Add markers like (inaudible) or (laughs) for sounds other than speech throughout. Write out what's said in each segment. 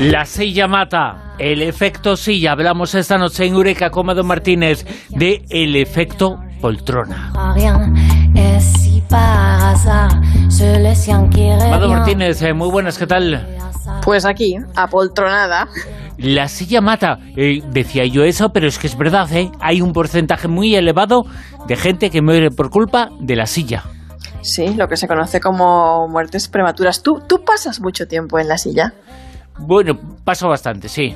La silla mata, el efecto silla. Hablamos esta noche en Eureka con Martínez de el efecto poltrona. Mado Martínez, eh, muy buenas, ¿qué tal? Pues aquí, apoltronada. La silla mata. Eh, decía yo eso, pero es que es verdad, ¿eh? Hay un porcentaje muy elevado de gente que muere por culpa de la silla. Sí, lo que se conoce como muertes prematuras. ¿Tú, tú pasas mucho tiempo en la silla? Bueno, paso bastante, sí.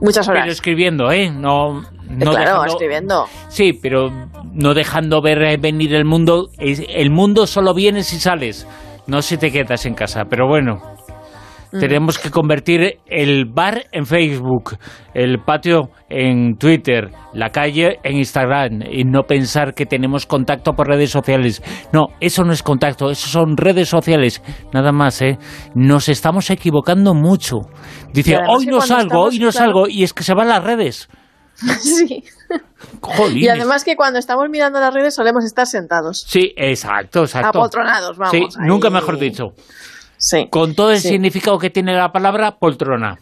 Muchas horas. Pero escribiendo, ¿eh? No, no claro, dejando- escribiendo. Sí, pero no dejando ver eh, venir el mundo. El mundo solo viene si sales, no si te quedas en casa. Pero bueno, tenemos que convertir el bar en Facebook, el patio en Twitter, la calle en Instagram y no pensar que tenemos contacto por redes sociales. No, eso no es contacto, eso son redes sociales, nada más, ¿eh? Nos estamos equivocando mucho. Dice, hoy no salgo, estamos, hoy no claro. salgo, y es que se van las redes. (laughs) sí. Jolines. Y además que cuando estamos mirando las redes solemos estar sentados. Sí, exacto, exacto. Apoltronados, vamos. Sí, ahí. nunca mejor dicho. Sí. Con todo el Sí. significado que tiene la palabra poltrona.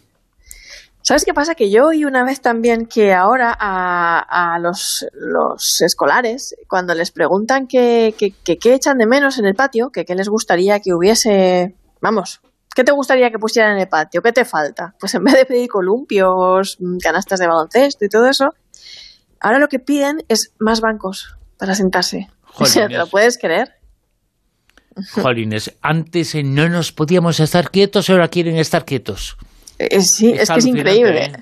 ¿Sabes qué pasa? Que yo oí una vez también que ahora a, a los, los escolares, cuando les preguntan qué qué- qué echan de menos en el patio, que qué les gustaría que hubiese, vamos, ¿qué te gustaría que pusieran en el patio? ¿Qué te falta? Pues en vez de pedir columpios, mm, canastas de baloncesto y todo eso, ahora lo que piden es más bancos para sentarse. (laughs) O sea, ¿te lo puedes creer? Jolines, antes eh, no nos podíamos estar quietos y ahora quieren estar quietos. Eh, sí, es, que es increíble. ¿eh?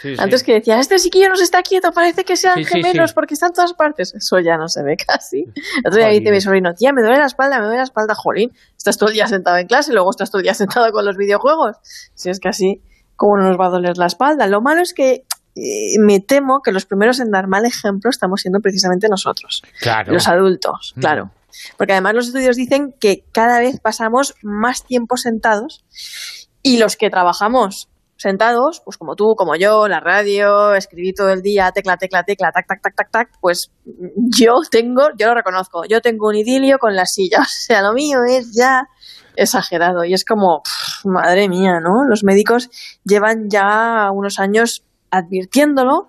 Sí, sí. Antes que decía, este chiquillo no se está quieto, parece que sean Sí, gemelos porque está en todas partes. Eso ya no se ve casi. Día Jolín. dice mi sobrino, tía, me duele la espalda, me duele la espalda, jolín. Estás todo el día sentado en clase y luego estás todo el día sentado con los videojuegos. Si es que así, ¿cómo no nos va a doler la espalda? Lo malo es que eh, me temo que los primeros en dar mal ejemplo estamos siendo precisamente nosotros, Claro. los adultos, Mm. claro. Porque además los estudios dicen que cada vez pasamos más tiempo sentados y los que trabajamos sentados, pues como tú, como yo, la radio, escribí todo el día, tecla, tecla, tecla, tac, tac, tac, tac, tac, pues yo tengo, yo lo reconozco, yo tengo un idilio con la silla. (laughs) O sea, lo mío es ya exagerado y es como, pff, madre mía, ¿no? Los médicos llevan ya unos años advirtiéndolo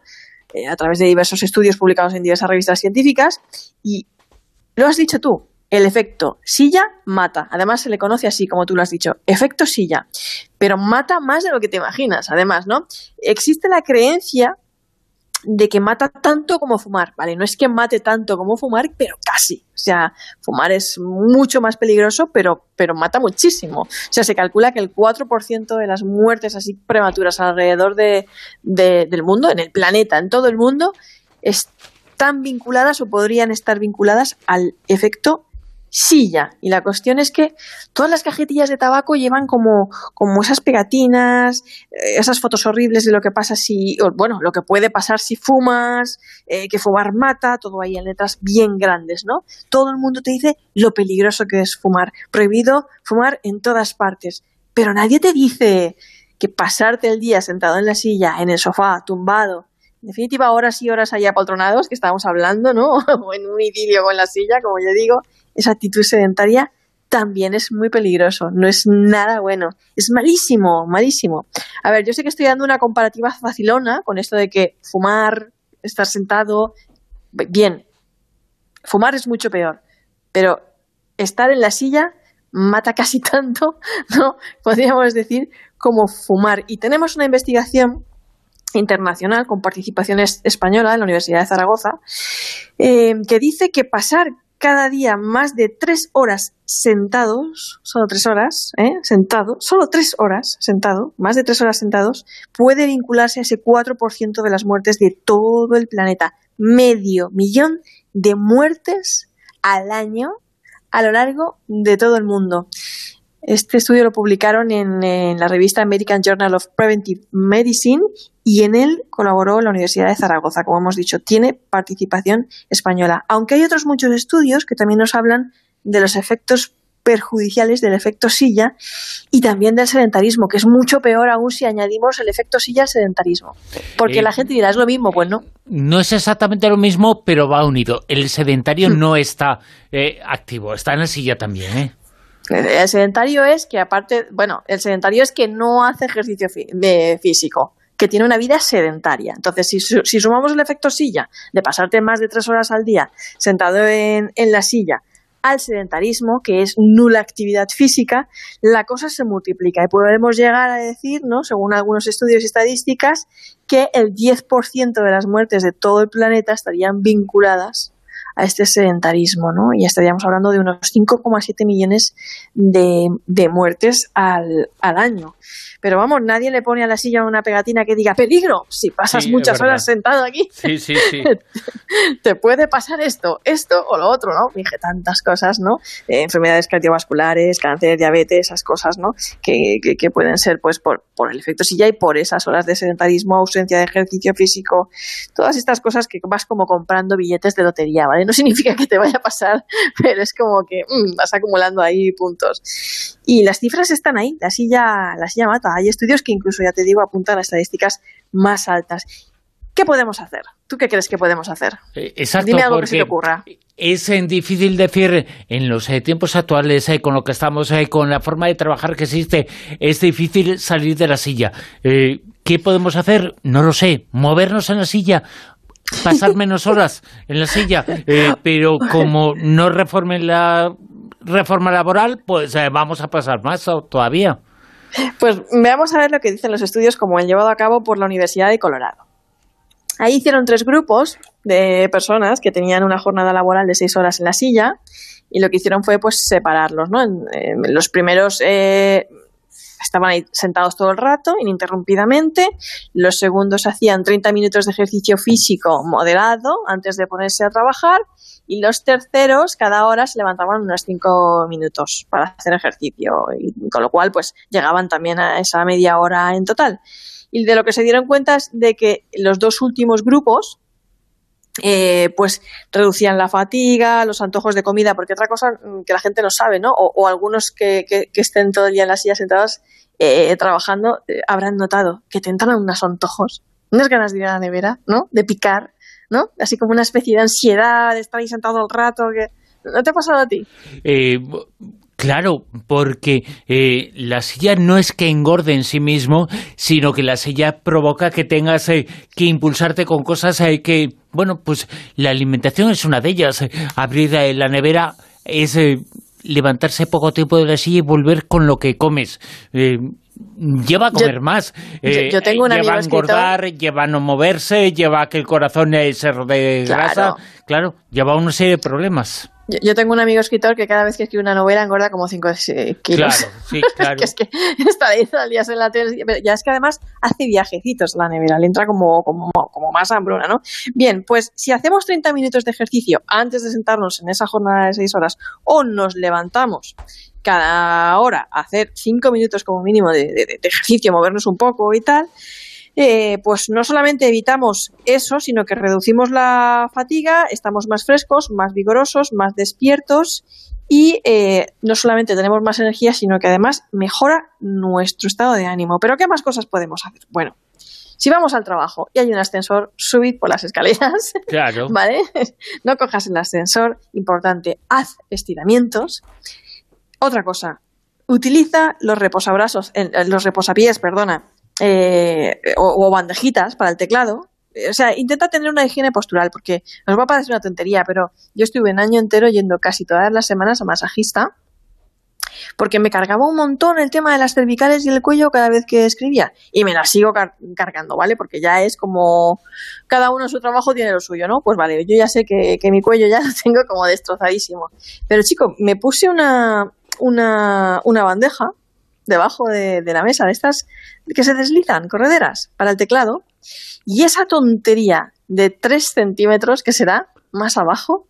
eh, a través de diversos estudios publicados en diversas revistas científicas y lo has dicho tú, el efecto silla mata. Además se le conoce así, como tú lo has dicho, efecto silla. Pero mata más de lo que te imaginas, además, ¿no? Existe la creencia de que mata tanto como fumar, ¿vale? No es que mate tanto como fumar, pero casi. O sea, fumar es mucho más peligroso, pero, pero mata muchísimo. O sea, se calcula que el 4% de las muertes así prematuras alrededor de, de- del mundo, en el planeta, en todo el mundo, están vinculadas o podrían estar vinculadas al efecto silla. Y la cuestión es que todas las cajetillas de tabaco llevan como, como esas pegatinas, eh, esas fotos horribles de lo que pasa si, bueno, lo que puede pasar si fumas, eh, que fumar mata, todo ahí en letras bien grandes, ¿no? Todo el mundo te dice lo peligroso que es fumar. Prohibido fumar en todas partes. Pero nadie te dice que pasarte el día sentado en la silla, en el sofá, tumbado, en definitiva, horas y horas ahí apoltronados, que estábamos hablando, ¿no? (laughs) o en un idilio con la silla, como yo digo, esa actitud sedentaria también es muy peligroso, no es nada bueno, es malísimo, malísimo. A ver, yo sé que estoy dando una comparativa facilona con esto de que fumar, estar sentado, bien, fumar es mucho peor, pero estar en la silla mata casi (laughs) tanto, ¿no? Podríamos decir, como fumar. Y tenemos una investigación internacional con participación es- española en la Universidad de Zaragoza, eh, que dice que pasar cada día más de tres horas sentados, solo tres horas, ¿eh? sentado, solo tres horas sentado, más de tres horas sentados, puede vincularse a ese 4% de las muertes de todo el planeta. Medio millón de muertes al año a lo largo de todo el mundo. Este estudio lo publicaron en la revista American Journal of Preventive Medicine y en él colaboró la Universidad de Zaragoza, como hemos dicho, tiene participación española. Aunque hay otros muchos estudios que también nos hablan de los efectos perjudiciales del efecto silla y también del sedentarismo, que es mucho peor aún si añadimos el efecto silla al sedentarismo. Porque Eh, la gente dirá, es lo mismo, pues no. No es exactamente lo mismo, pero va unido. El sedentario Hmm. no está eh, activo, está en la silla también, ¿eh? El sedentario es que aparte, bueno, el sedentario es que no hace ejercicio fí- de físico, que tiene una vida sedentaria. Entonces, si, su- si sumamos el efecto silla de pasarte más de tres horas al día sentado en, en la silla al sedentarismo, que es nula actividad física, la cosa se multiplica y podemos llegar a decir, ¿no? según algunos estudios y estadísticas, que el 10% de las muertes de todo el planeta estarían vinculadas a este sedentarismo, ¿no? Y estaríamos hablando de unos 5,7 millones de, de muertes al, al año. Pero vamos, nadie le pone a la silla una pegatina que diga peligro. Si pasas Sí, muchas horas sentado aquí, Sí, sí, sí. (laughs) te puede pasar esto, esto o lo otro, ¿no? Dije tantas cosas, ¿no? Eh, enfermedades cardiovasculares, cáncer, diabetes, esas cosas, ¿no? Que, que- que pueden ser, pues, por, por el efecto silla y por esas horas de sedentarismo, ausencia de ejercicio físico, todas estas cosas que vas como comprando billetes de lotería, ¿vale? No significa que te vaya a pasar, (laughs) pero es como que mm, vas acumulando ahí puntos. Y las cifras están ahí, la silla, la silla mata. Hay estudios que incluso, ya te digo, apuntan a estadísticas más altas. ¿Qué podemos hacer? ¿Tú qué crees que podemos hacer? Eh, Exacto, Dime algo que se te ocurra. Es difícil decir en los eh, tiempos actuales, eh, con lo que estamos, eh, con la forma de trabajar que existe, es difícil salir de la silla. Eh, ¿Qué podemos hacer? No lo sé. Movernos en la silla. Pasar menos horas en la silla. Eh, pero como no reformen la reforma laboral, pues eh, vamos a pasar más todavía. Pues veamos a ver lo que dicen los estudios como el llevado a cabo por la Universidad de Colorado. Ahí hicieron tres grupos de personas que tenían una jornada laboral de seis horas en la silla y lo que hicieron fue pues separarlos, ¿no? En- en los primeros eh, estaban ahí sentados todo el rato, ininterrumpidamente. Los segundos hacían 30 minutos de ejercicio físico moderado antes de ponerse a trabajar. Y los terceros, cada hora se levantaban unos 5 minutos para hacer ejercicio. Con lo cual, pues llegaban también a esa media hora en total. Y de lo que se dieron cuenta es de que los dos últimos grupos, eh, pues reducían la fatiga, los antojos de comida, porque otra cosa mm, que la gente no sabe, ¿no? O, algunos que, estén todo el día en la silla sentados eh, trabajando eh, habrán notado que te entran unos antojos, unas ganas de ir a la nevera, ¿no? De picar, ¿no? Así como una especie de ansiedad de estar ahí sentado el rato. ¿No te ha pasado a ti? Claro, porque la silla no es que engorde en sí mismo, sino que la silla provoca que tengas que impulsarte con cosas eh, que, bueno, pues la alimentación es una de ellas. Abrir la nevera es eh, levantarse poco tiempo de la silla y volver con lo que comes. Eh, Lleva a comer más, Eh, yo tengo un lleva amigo a engordar, lleva a no moverse, lleva a que el corazón se rodee Claro. grasa, claro, lleva una serie de problemas. Yo, yo tengo un amigo escritor que cada vez que escribe una novela engorda como 5 kilos. Claro, (laughs) sí, claro. que es que (laughs) está ahí todo el día en la tele. pero Ya es que además hace viajecitos la nevera, le entra como, como, como más hambruna, ¿no? Bien, pues si hacemos 30 minutos de ejercicio antes de sentarnos en esa jornada de 6 horas o nos levantamos cada hora a hacer 5 minutos como mínimo de, de- de ejercicio, movernos un poco y tal, eh, pues no solamente evitamos eso, sino que reducimos la fatiga, estamos más frescos, más vigorosos, más despiertos y eh, no solamente tenemos más energía, sino que además mejora nuestro estado de ánimo. Pero ¿qué más cosas podemos hacer? Bueno, si vamos al trabajo y hay un ascensor, subid por las escaleras, (laughs) Claro. ¿vale? (laughs) No cojas el ascensor, importante, haz estiramientos. Otra cosa, utiliza los reposabrazos, eh, los reposapiés, perdona, eh, o, bandejitas para el teclado. O sea, intenta tener una higiene postural, porque nos va a parecer una tontería, pero yo estuve un año entero yendo casi todas las semanas a masajista, porque me cargaba un montón el tema de las cervicales y el cuello cada vez que escribía. Y me las sigo car- cargando, ¿vale? Porque ya es como cada uno su trabajo tiene lo suyo, ¿no? Pues vale, yo ya sé que, que mi cuello ya (laughs) lo tengo como destrozadísimo. Pero chico, me puse una, una, una bandeja debajo de, la mesa, de estas que se deslizan, correderas, para el teclado, y esa tontería de 3 centímetros que será más abajo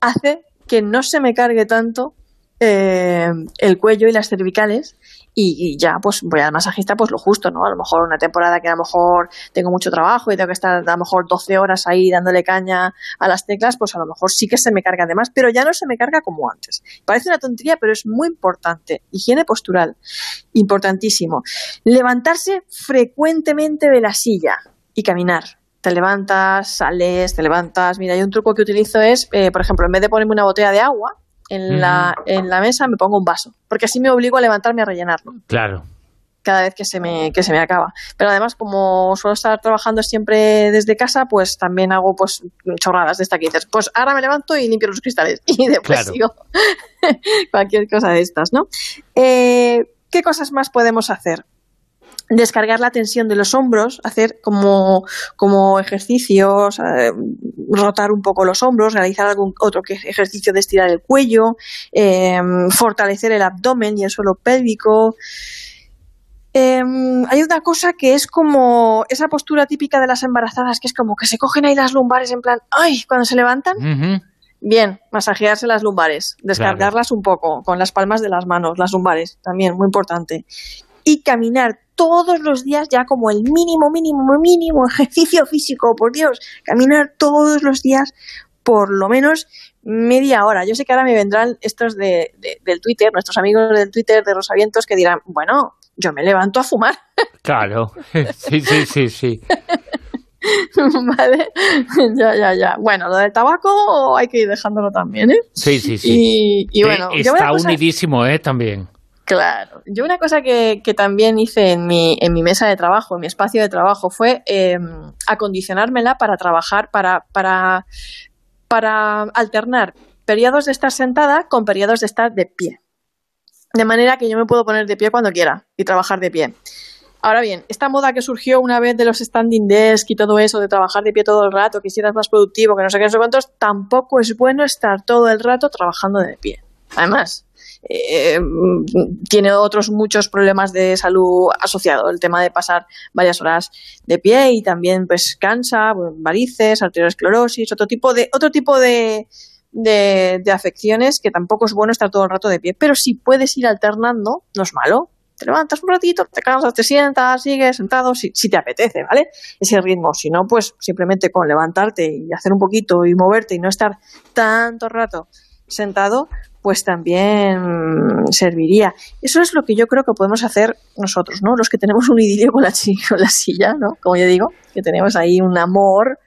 hace que no se me cargue tanto eh, el cuello y las cervicales y, ya pues voy al masajista pues lo justo, ¿no? A lo mejor una temporada que a lo mejor tengo mucho trabajo y tengo que estar a lo mejor 12 horas ahí dándole caña a las teclas, pues a lo mejor sí que se me carga de más, pero ya no se me carga como antes. Parece una tontería, pero es muy importante. Higiene postural, importantísimo. Levantarse frecuentemente de la silla y caminar te levantas, sales, te levantas. Mira, hay un truco que utilizo es, eh, por ejemplo, en vez de ponerme una botella de agua, en, la, en la mesa me pongo un vaso, porque así me obligo a levantarme a rellenarlo. Claro. Cada vez que se me, que se me acaba. Pero además, como suelo estar trabajando siempre desde casa, pues también hago pues chorradas de esta que dices, pues ahora me levanto y limpio los cristales. (laughs) Y después sigo (laughs) cualquier cosa de estas, ¿no? Eh, ¿Qué cosas más podemos hacer? Descargar la tensión de los hombros, hacer como, como ejercicios, eh, rotar un poco los hombros, realizar algún otro ejercicio de estirar el cuello, em, fortalecer el abdomen y el suelo pélvico. Em, hay una cosa que es como esa postura típica de las embarazadas, que es como que se cogen ahí las lumbares en plan, ¡ay! cuando se levantan. Bien, masajearse las lumbares, descargarlas un poco con las palmas de las manos, las lumbares, también muy importante. Y caminar todos los días ya como el mínimo, mínimo, mínimo ejercicio físico, por Dios, caminar todos los días por lo menos media hora. Yo sé que ahora me vendrán estos de, del Twitter, nuestros amigos del Twitter de Rosavientos, que dirán, bueno, yo me levanto a fumar. (laughs) Claro, (laughs) sí, sí, sí, sí. (laughs) vale, ya, ya, ya. Bueno, lo del tabaco hay que ir dejándolo también, ¿eh? Sí, sí, sí. Y, bueno, está unidísimo, ¿eh? También. Claro. Yo una cosa que, también hice en mi, en mi mesa de trabajo, en mi espacio de trabajo, fue em, acondicionármela para trabajar, para, para, para alternar periodos de estar sentada con periodos de estar de pie. De manera que yo me puedo poner de pie cuando quiera y trabajar de pie. Ahora bien, esta moda que surgió una vez de los standing desk y todo eso, de trabajar de pie todo el rato, que si eras más productivo, que no sé qué, no sé cuántos, tampoco es bueno estar todo el rato trabajando de pie. Además, eh, tiene otros muchos problemas de salud asociados. El tema de pasar varias horas de pie y también pues cansa, varices, arteriosclerosis, otro tipo de, otro tipo de, de, afecciones que tampoco es bueno estar todo el rato de pie. Pero si puedes ir alternando, no es malo. Te levantas un ratito, te cansas, te sientas, sigues sentado, si, si te apetece, ¿vale? Ese ritmo. Si no, pues simplemente con levantarte y hacer un poquito y moverte y no estar tanto rato sentado, pues también serviría. Eso es lo que yo creo que podemos hacer nosotros, ¿no? Los que tenemos un idilio con la, con la silla, ¿no? Como yo digo, que tenemos ahí un amor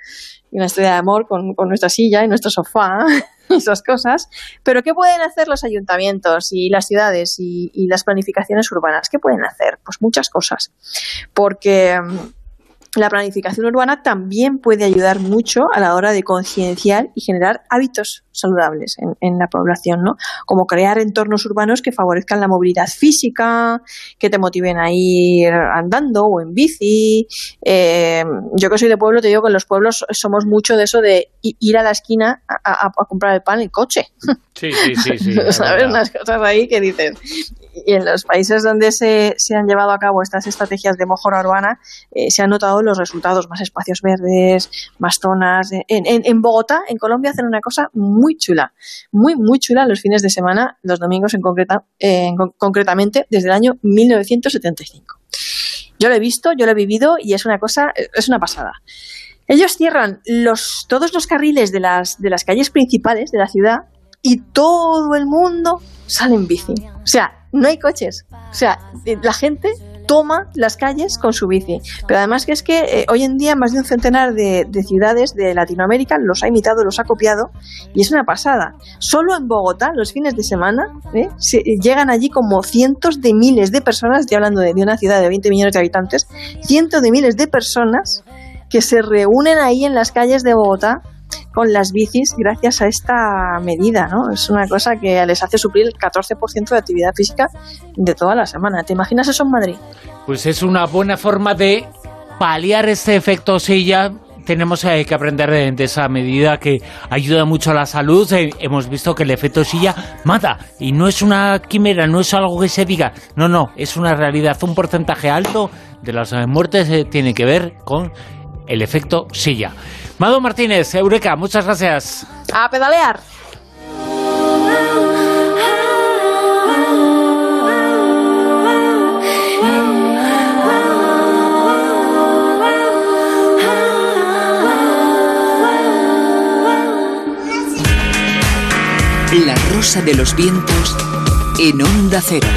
una historia de amor con, nuestra silla y nuestro sofá (laughs) y esas cosas. Pero ¿qué pueden hacer los ayuntamientos y las ciudades y, y las planificaciones urbanas? ¿Qué pueden hacer? Pues muchas cosas. Porque la planificación urbana también puede ayudar mucho a la hora de concienciar y generar hábitos saludables en, la población, ¿no? Como crear entornos urbanos que favorezcan la movilidad física, que te motiven a ir andando o en bici. Eh, yo que soy de pueblo, te digo que en los pueblos somos mucho de eso de ir a la esquina a, comprar el pan en coche. (laughs) Sí, sí, sí. sí (laughs) ¿Sabes? Unas cosas ahí que dices, y en los países donde se, se, han llevado a cabo estas estrategias de mejora urbana, eh, se han notado los resultados, más espacios verdes, más zonas. En, en, Bogotá, en Colombia, hacen una cosa muy chula, muy, muy chula los fines de semana, los domingos en, concreta, concretamente, desde el año 1975. Yo lo he visto, yo lo he vivido y es una cosa, es una pasada. Ellos cierran los, todos los carriles de las, de las calles principales de la ciudad y todo el mundo sale en bici. O sea, no hay coches. O sea, la gente toma las calles con su bici. Pero además que es que eh, hoy en día más de un centenar de, ciudades de Latinoamérica los ha imitado, los ha copiado y es una pasada. Solo en Bogotá, los fines de semana, ¿eh? llegan allí como cientos de miles de personas, estoy hablando de, de una ciudad de 20 millones de habitantes, cientos de miles de personas que se reúnen ahí en las calles de Bogotá con las bicis gracias a esta medida, ¿no? Es una cosa que les hace suplir el 14% de actividad física de toda la semana. ¿Te imaginas eso en Madrid? Pues es una buena forma de paliar este efecto silla tenemos eh, que aprender de, esa medida que ayuda mucho a la salud. Eh, hemos visto que el efecto silla mata y no es una quimera, no es algo que se diga, no, no, es una realidad. Un porcentaje alto de las eh, muertes tiene que ver con el efecto silla. Mado Martínez, Eureka, muchas gracias. A pedalear. La rosa de los vientos en onda cero.